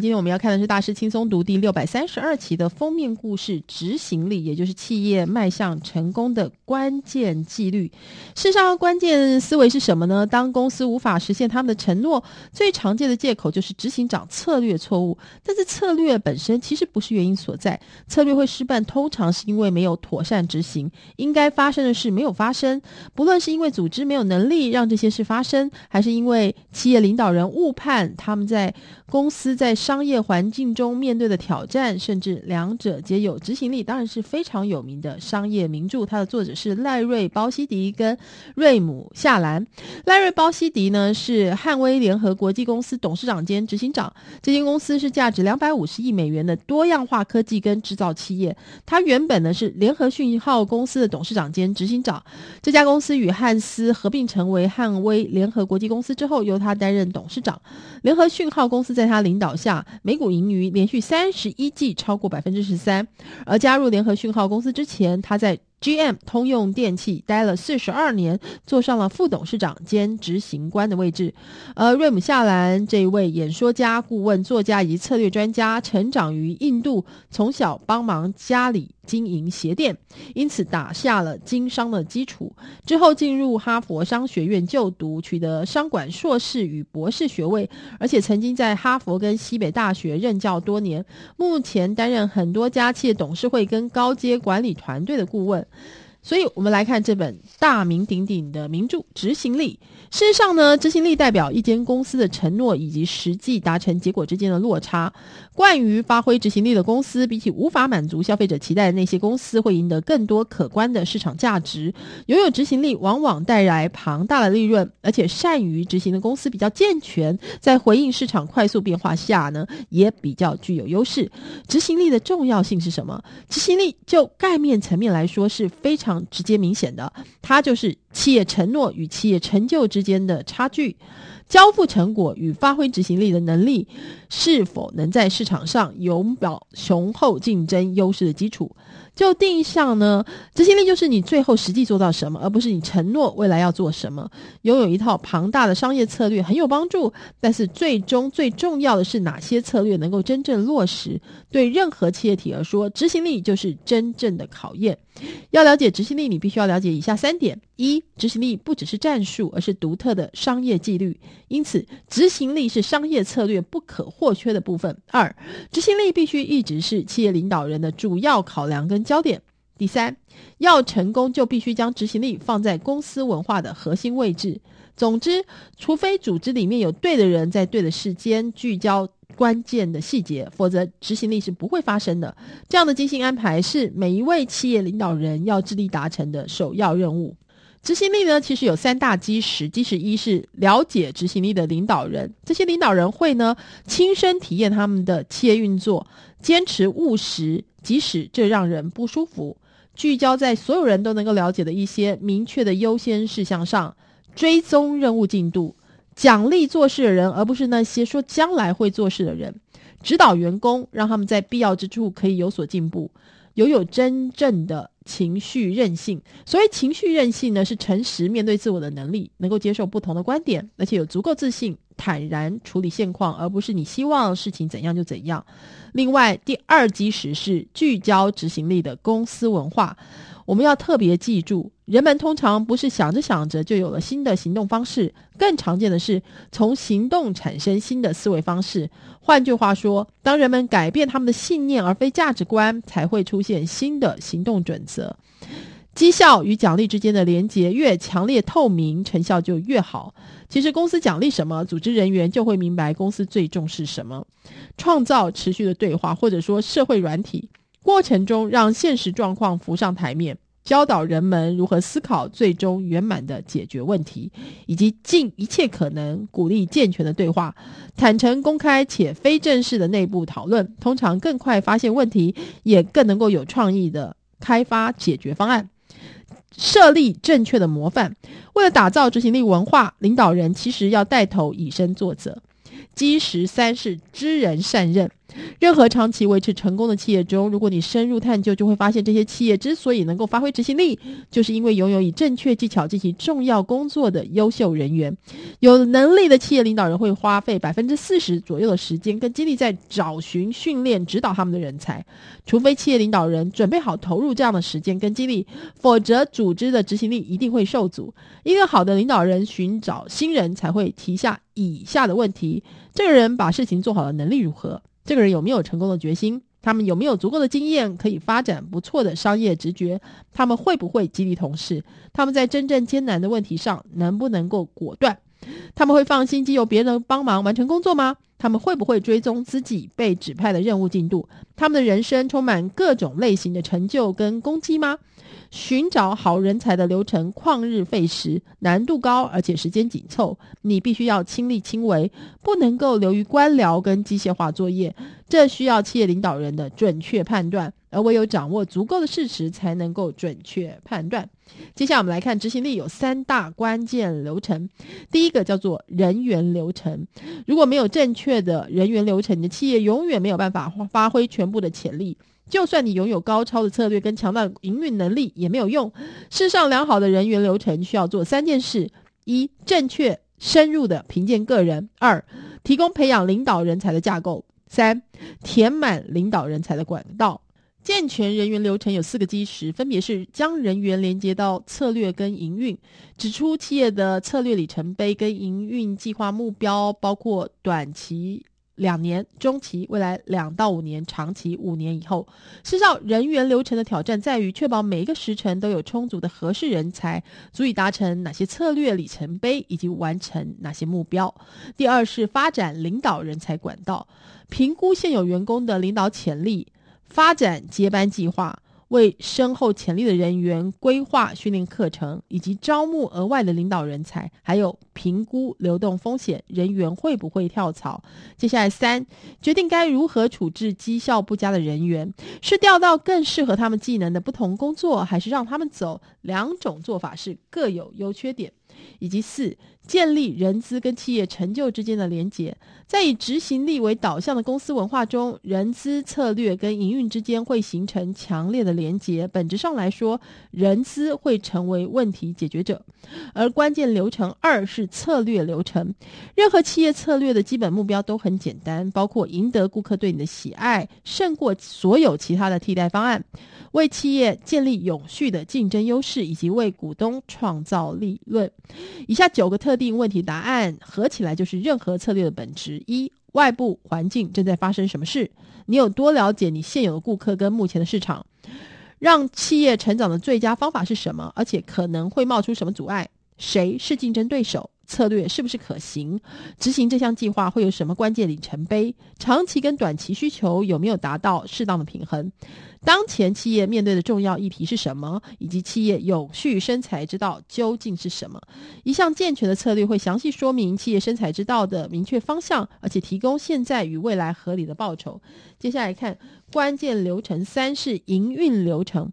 今天我们要看的是大师轻松读第六百三十二期的封面故事《执行力》，也就是企业迈向成功的关键纪律。事实上，关键思维是什么呢？当公司无法实现他们的承诺，最常见的借口就是执行长策略错误。但是策略本身其实不是原因所在，策略会失败，通常是因为没有妥善执行，应该发生的事没有发生。不论是因为组织没有能力让这些事发生，还是因为企业领导人误判他们在公司在商业环境中面对的挑战，甚至两者皆有。执行力当然是非常有名的商业名著，它的作者是赖瑞·包希迪跟瑞姆·夏兰。赖瑞·包希迪呢是汉威联合国际公司董事长兼执行长，这间公司是价值两百五十亿美元的多样化科技跟制造企业。他原本呢是联合讯号公司的董事长兼执行长，这家公司与汉斯合并成为汉威联合国际公司之后，由他担任董事长。联合讯号公司在他领导下，每股盈余连续三十一季超过百分之十三。而加入联合讯号公司之前，他在 GM 通用电器待了四十二年，坐上了副董事长兼执行官的位置。而瑞姆夏兰这一位演说家、顾问、作家以及策略专家，成长于印度，从小帮忙家里经营鞋店，因此打下了经商的基础。之后进入哈佛商学院就读，取得商管硕士与博士学位，而且曾经在哈佛跟西北大学任教多年。目前担任很多家企业董事会跟高阶管理团队的顾问。所以，我们来看这本大名鼎鼎的名著《执行力》。事实上呢，执行力代表一间公司的承诺以及实际达成结果之间的落差。惯于发挥执行力的公司，比起无法满足消费者期待的那些公司，会赢得更多可观的市场价值。拥有执行力，往往带来庞大的利润，而且善于执行的公司比较健全，在回应市场快速变化下呢，也比较具有优势。执行力的重要性是什么？执行力就概念层面来说是非常。直接明显的，它就是企业承诺与企业成就之间的差距，交付成果与发挥执行力的能力，是否能在市场上拥有雄厚竞争优势的基础。就定义上呢，执行力就是你最后实际做到什么，而不是你承诺未来要做什么。拥有一套庞大的商业策略很有帮助，但是最终最重要的是哪些策略能够真正落实。对任何企业体而说，执行力就是真正的考验。要了解执行力，你必须要了解以下三点：一、执行力不只是战术，而是独特的商业纪律，因此执行力是商业策略不可或缺的部分；二、执行力必须一直是企业领导人的主要考量跟焦点。第三，要成功就必须将执行力放在公司文化的核心位置。总之，除非组织里面有对的人在对的时间聚焦关键的细节，否则执行力是不会发生的。这样的精心安排是每一位企业领导人要致力达成的首要任务。执行力呢，其实有三大基石。基石一是了解执行力的领导人，这些领导人会呢亲身体验他们的企业运作，坚持务实，即使这让人不舒服，聚焦在所有人都能够了解的一些明确的优先事项上，追踪任务进度，奖励做事的人，而不是那些说将来会做事的人，指导员工，让他们在必要之处可以有所进步，拥有真正的。情绪韧性，所谓情绪韧性呢，是诚实面对自我的能力，能够接受不同的观点，而且有足够自信，坦然处理现况，而不是你希望事情怎样就怎样。另外，第二基石是聚焦执行力的公司文化。我们要特别记住，人们通常不是想着想着就有了新的行动方式，更常见的是从行动产生新的思维方式。换句话说，当人们改变他们的信念而非价值观，才会出现新的行动准则。绩效与奖励之间的连结越强烈透明，成效就越好。其实公司奖励什么，组织人员就会明白公司最重视什么。创造持续的对话，或者说社会软体过程中，让现实状况浮上台面，教导人们如何思考，最终圆满的解决问题，以及尽一切可能鼓励健全的对话、坦诚公开且非正式的内部讨论，通常更快发现问题，也更能够有创意的开发解决方案。设立正确的模范，为了打造执行力文化，领导人其实要带头以身作则。基石三是知人善任。任何长期维持成功的企业中，如果你深入探究，就会发现这些企业之所以能够发挥执行力，就是因为拥有以正确技巧进行重要工作的优秀人员。有能力的企业领导人会花费百分之四十左右的时间跟精力在找寻、训练、指导他们的人才。除非企业领导人准备好投入这样的时间跟精力，否则组织的执行力一定会受阻。一个好的领导人寻找新人才会提下以下的问题：这个人把事情做好的能力如何？这个人有没有成功的决心？他们有没有足够的经验可以发展不错的商业直觉？他们会不会激励同事？他们在真正艰难的问题上能不能够果断？他们会放心借由别人帮忙完成工作吗？他们会不会追踪自己被指派的任务进度？他们的人生充满各种类型的成就跟攻击吗？寻找好人才的流程旷日费时，难度高，而且时间紧凑。你必须要亲力亲为，不能够流于官僚跟机械化作业。这需要企业领导人的准确判断，而唯有掌握足够的事实，才能够准确判断。接下来我们来看执行力有三大关键流程。第一个叫做人员流程，如果没有正确的人员流程，你的企业永远没有办法发挥全部的潜力。就算你拥有高超的策略跟强大的营运能力也没有用。事实上，良好的人员流程需要做三件事：一、正确深入的评鉴个人；二、提供培养领导人才的架构；三、填满领导人才的管道。健全人员流程有四个基石，分别是将人员连接到策略跟营运，指出企业的策略里程碑跟营运计划目标，包括短期。两年、中期、未来两到五年、长期五年以后，事实上，人员流程的挑战在于确保每一个时辰都有充足的合适人才，足以达成哪些策略里程碑，以及完成哪些目标。第二是发展领导人才管道，评估现有员工的领导潜力，发展接班计划。为深厚潜力的人员规划训练课程，以及招募额外的领导人才，还有评估流动风险，人员会不会跳槽？接下来三，决定该如何处置绩效不佳的人员，是调到更适合他们技能的不同工作，还是让他们走？两种做法是各有优缺点。以及四，建立人资跟企业成就之间的连结，在以执行力为导向的公司文化中，人资策略跟营运之间会形成强烈的连结。本质上来说，人资会成为问题解决者，而关键流程二是是策略流程。任何企业策略的基本目标都很简单，包括赢得顾客对你的喜爱，胜过所有其他的替代方案。为企业建立永续的竞争优势，以及为股东创造利润。以下九个特定问题答案合起来就是任何策略的本质：一、外部环境正在发生什么事？你有多了解你现有的顾客跟目前的市场？让企业成长的最佳方法是什么？而且可能会冒出什么阻碍？谁是竞争对手？策略是不是可行？执行这项计划会有什么关键里程碑？长期跟短期需求有没有达到适当的平衡？当前企业面对的重要议题是什么？以及企业永续生财之道究竟是什么？一项健全的策略会详细说明企业生财之道的明确方向，而且提供现在与未来合理的报酬。接下来看关键流程三是营运流程。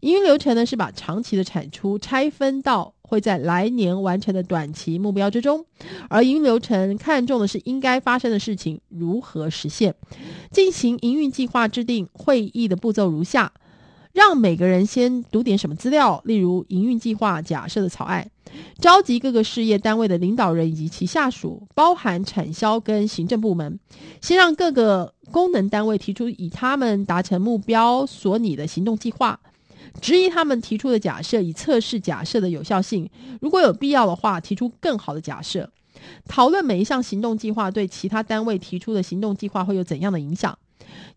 营运流程呢，是把长期的产出拆分到会在来年完成的短期目标之中，而营运流程看重的是应该发生的事情如何实现。进行营运计划制定会议的步骤如下：让每个人先读点什么资料，例如营运计划假设的草案，召集各个事业单位的领导人以及其下属，包含产销跟行政部门，先让各个功能单位提出以他们达成目标所拟的行动计划。质疑他们提出的假设，以测试假设的有效性。如果有必要的话，提出更好的假设。讨论每一项行动计划对其他单位提出的行动计划会有怎样的影响。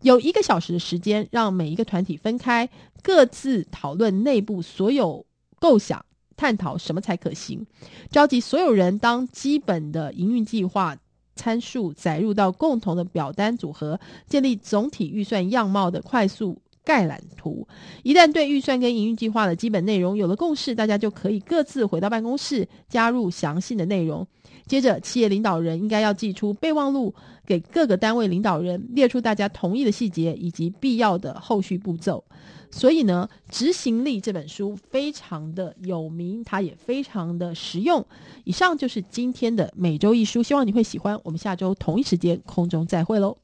有一个小时的时间，让每一个团体分开，各自讨论内部所有构想，探讨什么才可行。召集所有人，当基本的营运计划参数载入到共同的表单组合，建立总体预算样貌的快速。概览图。一旦对预算跟营运计划的基本内容有了共识，大家就可以各自回到办公室，加入详细的内容。接着，企业领导人应该要寄出备忘录给各个单位领导人，列出大家同意的细节以及必要的后续步骤。所以呢，《执行力》这本书非常的有名，它也非常的实用。以上就是今天的每周一书，希望你会喜欢。我们下周同一时间空中再会喽。